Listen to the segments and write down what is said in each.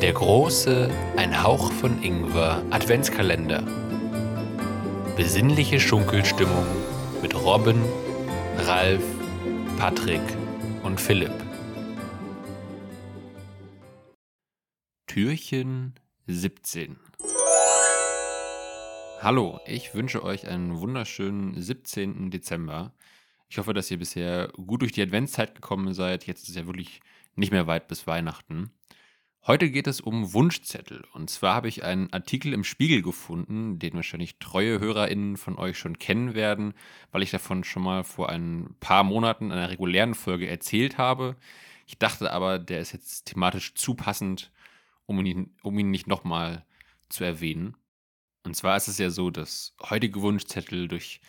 Der große Ein Hauch von Ingwer Adventskalender. Besinnliche Schunkelstimmung mit Robin, Ralf, Patrick und Philipp. Türchen 17. Hallo, ich wünsche euch einen wunderschönen 17. Dezember. Ich hoffe, dass ihr bisher gut durch die Adventszeit gekommen seid. Jetzt ist es ja wirklich nicht mehr weit bis Weihnachten. Heute geht es um Wunschzettel. Und zwar habe ich einen Artikel im Spiegel gefunden, den wahrscheinlich treue HörerInnen von euch schon kennen werden, weil ich davon schon mal vor ein paar Monaten in einer regulären Folge erzählt habe. Ich dachte aber, der ist jetzt thematisch zu passend, um ihn, um ihn nicht nochmal zu erwähnen. Und zwar ist es ja so, dass heutige Wunschzettel durch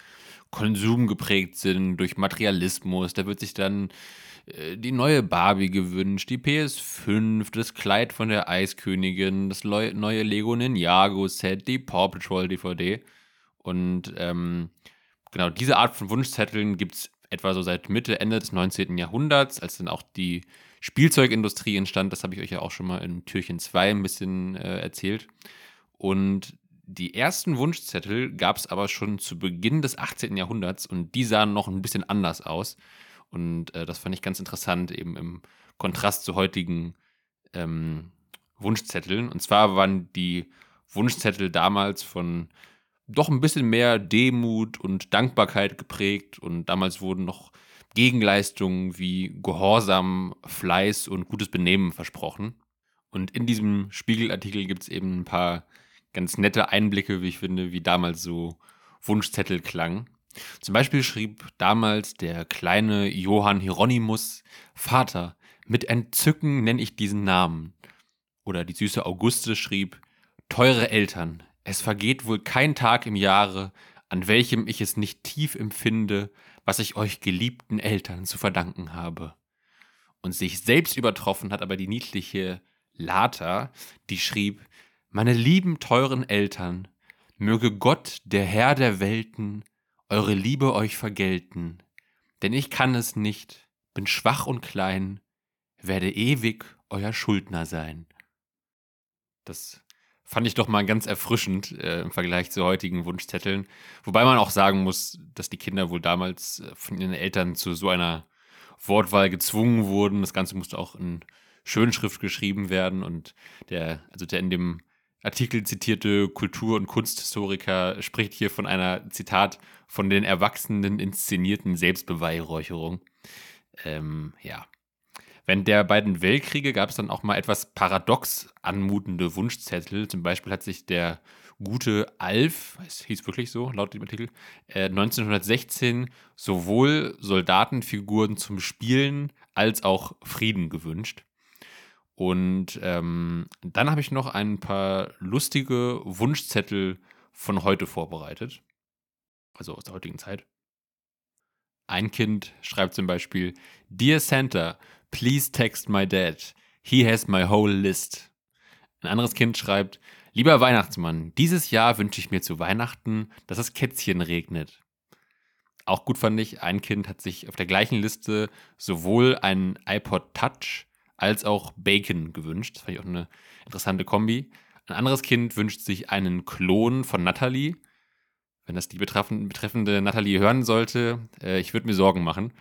Konsum geprägt sind, durch Materialismus. Da wird sich dann äh, die neue Barbie gewünscht, die PS5, das Kleid von der Eiskönigin, das neue Lego Ninjago Set, die Paw Patrol DVD. Und ähm, genau diese Art von Wunschzetteln gibt es etwa so seit Mitte, Ende des 19. Jahrhunderts, als dann auch die Spielzeugindustrie entstand. Das habe ich euch ja auch schon mal in Türchen 2 ein bisschen äh, erzählt. Und die ersten Wunschzettel gab es aber schon zu Beginn des 18. Jahrhunderts und die sahen noch ein bisschen anders aus. Und äh, das fand ich ganz interessant, eben im Kontrast zu heutigen ähm, Wunschzetteln. Und zwar waren die Wunschzettel damals von doch ein bisschen mehr Demut und Dankbarkeit geprägt. Und damals wurden noch Gegenleistungen wie Gehorsam, Fleiß und gutes Benehmen versprochen. Und in diesem Spiegelartikel gibt es eben ein paar ganz nette Einblicke, wie ich finde, wie damals so Wunschzettel klang. Zum Beispiel schrieb damals der kleine Johann Hieronymus, Vater, mit Entzücken nenne ich diesen Namen. Oder die süße Auguste schrieb, teure Eltern, es vergeht wohl kein Tag im Jahre, an welchem ich es nicht tief empfinde, was ich euch geliebten Eltern zu verdanken habe. Und sich selbst übertroffen hat aber die niedliche Lata, die schrieb, meine lieben teuren Eltern, möge Gott, der Herr der Welten, eure Liebe euch vergelten, denn ich kann es nicht, bin schwach und klein, werde ewig euer Schuldner sein. Das fand ich doch mal ganz erfrischend äh, im Vergleich zu heutigen Wunschzetteln. Wobei man auch sagen muss, dass die Kinder wohl damals äh, von ihren Eltern zu so einer Wortwahl gezwungen wurden. Das Ganze musste auch in Schönschrift geschrieben werden und der, also der in dem Artikel zitierte Kultur- und Kunsthistoriker spricht hier von einer, Zitat, von den Erwachsenen inszenierten Selbstbeweihräucherung. Ähm, ja. Während der beiden Weltkriege gab es dann auch mal etwas paradox anmutende Wunschzettel. Zum Beispiel hat sich der gute Alf, es hieß wirklich so, laut dem Artikel, äh, 1916 sowohl Soldatenfiguren zum Spielen als auch Frieden gewünscht. Und ähm, dann habe ich noch ein paar lustige Wunschzettel von heute vorbereitet. Also aus der heutigen Zeit. Ein Kind schreibt zum Beispiel: Dear Santa, please text my dad. He has my whole list. Ein anderes Kind schreibt: Lieber Weihnachtsmann, dieses Jahr wünsche ich mir zu Weihnachten, dass es Kätzchen regnet. Auch gut fand ich, ein Kind hat sich auf der gleichen Liste sowohl einen iPod Touch als auch Bacon gewünscht. Das fand ich auch eine interessante Kombi. Ein anderes Kind wünscht sich einen Klon von Natalie. Wenn das die betreffende Natalie hören sollte, äh, ich würde mir Sorgen machen.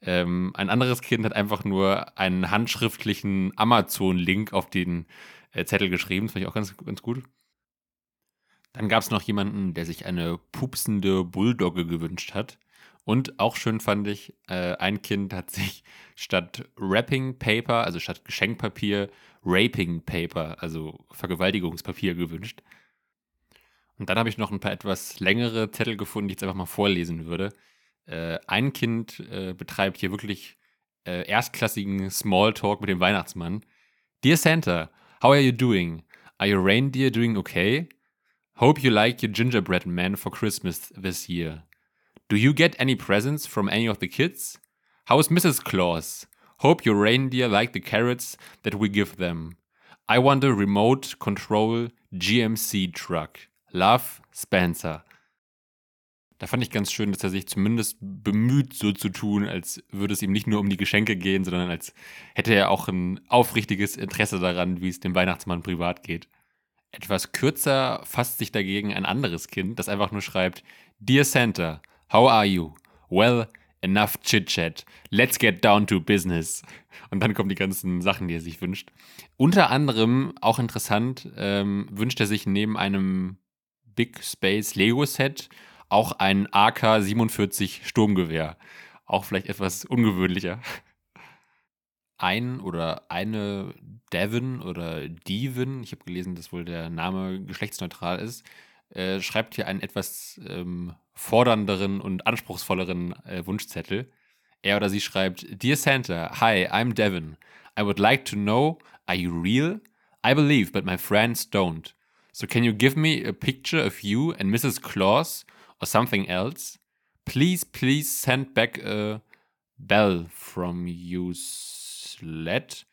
Ähm, ein anderes Kind hat einfach nur einen handschriftlichen Amazon-Link auf den äh, Zettel geschrieben. Das fand ich auch ganz, ganz gut. Dann gab es noch jemanden, der sich eine pupsende Bulldogge gewünscht hat. Und auch schön fand ich, äh, ein Kind hat sich statt Wrapping Paper, also statt Geschenkpapier, Raping Paper, also Vergewaltigungspapier gewünscht. Und dann habe ich noch ein paar etwas längere Zettel gefunden, die ich jetzt einfach mal vorlesen würde. Äh, ein Kind äh, betreibt hier wirklich äh, erstklassigen Smalltalk mit dem Weihnachtsmann. Dear Santa, how are you doing? Are your reindeer doing okay? Hope you like your gingerbread man for Christmas this year. Do you get any presents from any of the kids? How's Mrs. Claus? Hope your reindeer like the carrots that we give them. I want a remote control GMC truck. Love, Spencer. Da fand ich ganz schön, dass er sich zumindest bemüht, so zu tun, als würde es ihm nicht nur um die Geschenke gehen, sondern als hätte er auch ein aufrichtiges Interesse daran, wie es dem Weihnachtsmann privat geht. Etwas kürzer fasst sich dagegen ein anderes Kind, das einfach nur schreibt: Dear Santa, how are you? Well, enough chit-chat. Let's get down to business. Und dann kommen die ganzen Sachen, die er sich wünscht. Unter anderem, auch interessant, ähm, wünscht er sich neben einem Big Space Lego Set auch ein AK-47 Sturmgewehr. Auch vielleicht etwas ungewöhnlicher. Ein oder eine Devin oder Devin, ich habe gelesen, dass wohl der Name geschlechtsneutral ist, äh, schreibt hier einen etwas ähm, fordernderen und anspruchsvolleren äh, Wunschzettel. Er oder sie schreibt: Dear Santa, hi, I'm Devin. I would like to know, are you real? I believe, but my friends don't. So can you give me a picture of you and Mrs. Claus or something else? Please, please send back a bell from you sled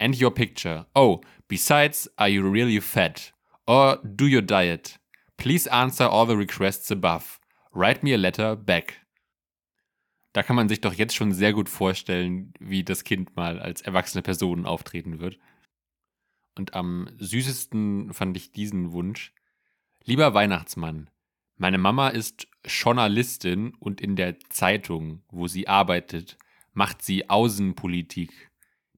and your picture. Oh, besides, are you really fat? Or do your diet? Please answer all the requests above. Write me a letter back. Da kann man sich doch jetzt schon sehr gut vorstellen, wie das Kind mal als erwachsene Person auftreten wird. Und am süßesten fand ich diesen Wunsch. Lieber Weihnachtsmann, meine Mama ist Journalistin und in der Zeitung, wo sie arbeitet, macht sie Außenpolitik.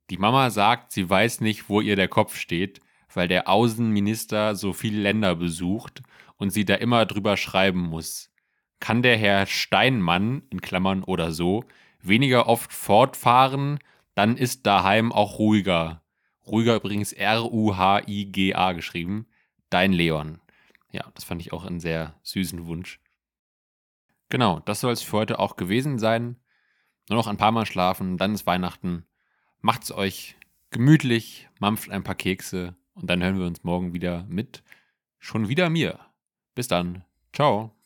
Die Mama sagt, sie weiß nicht, wo ihr der Kopf steht, weil der Außenminister so viele Länder besucht und sie da immer drüber schreiben muss. Kann der Herr Steinmann, in Klammern oder so, weniger oft fortfahren, dann ist daheim auch ruhiger. Ruhiger übrigens R-U-H-I-G-A geschrieben. Dein Leon. Ja, das fand ich auch einen sehr süßen Wunsch. Genau, das soll es für heute auch gewesen sein. Nur noch ein paar Mal schlafen, dann ist Weihnachten. Macht's euch gemütlich, mampft ein paar Kekse und dann hören wir uns morgen wieder mit schon wieder mir. Bis dann. Ciao.